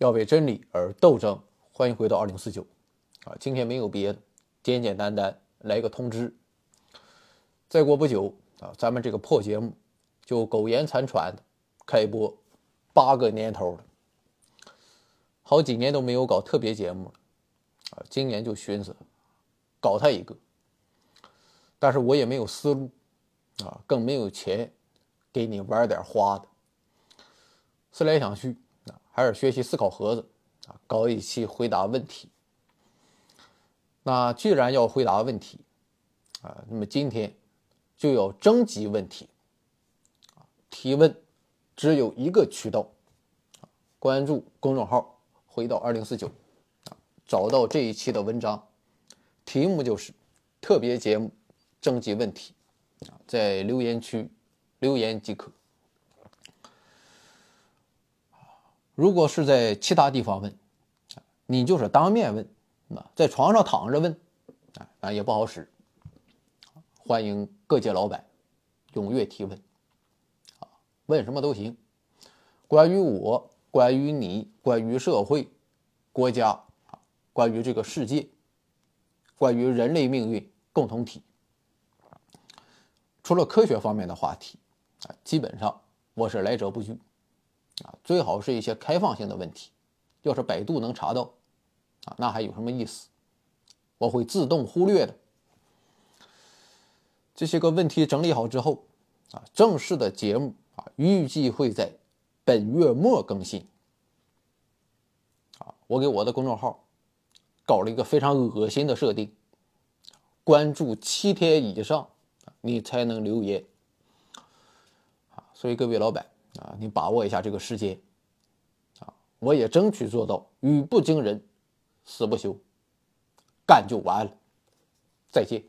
要为真理而斗争。欢迎回到二零四九啊！今天没有别的，简简单单来个通知。再过不久啊，咱们这个破节目就苟延残喘开播八个年头了。好几年都没有搞特别节目了啊，今年就寻思搞他一个，但是我也没有思路啊，更没有钱给你玩点花的。思来想去，还是学习思考盒子。啊搞一期回答问题。那既然要回答问题，啊，那么今天就要征集问题。提问只有一个渠道，关注公众号“回到二零四九”，找到这一期的文章，题目就是特别节目征集问题，在留言区留言即可。如果是在其他地方问，你就是当面问，啊，在床上躺着问，啊，也不好使。欢迎各界老板踊跃提问，啊，问什么都行，关于我，关于你，关于社会、国家，关于这个世界，关于人类命运共同体。除了科学方面的话题，啊，基本上我是来者不拒。啊，最好是一些开放性的问题，要是百度能查到，啊，那还有什么意思？我会自动忽略的。这些个问题整理好之后，啊，正式的节目啊，预计会在本月末更新。啊，我给我的公众号搞了一个非常恶心的设定，关注七天以上，你才能留言。啊，所以各位老板。啊，你把握一下这个时间，啊，我也争取做到语不惊人死不休，干就完了，再见。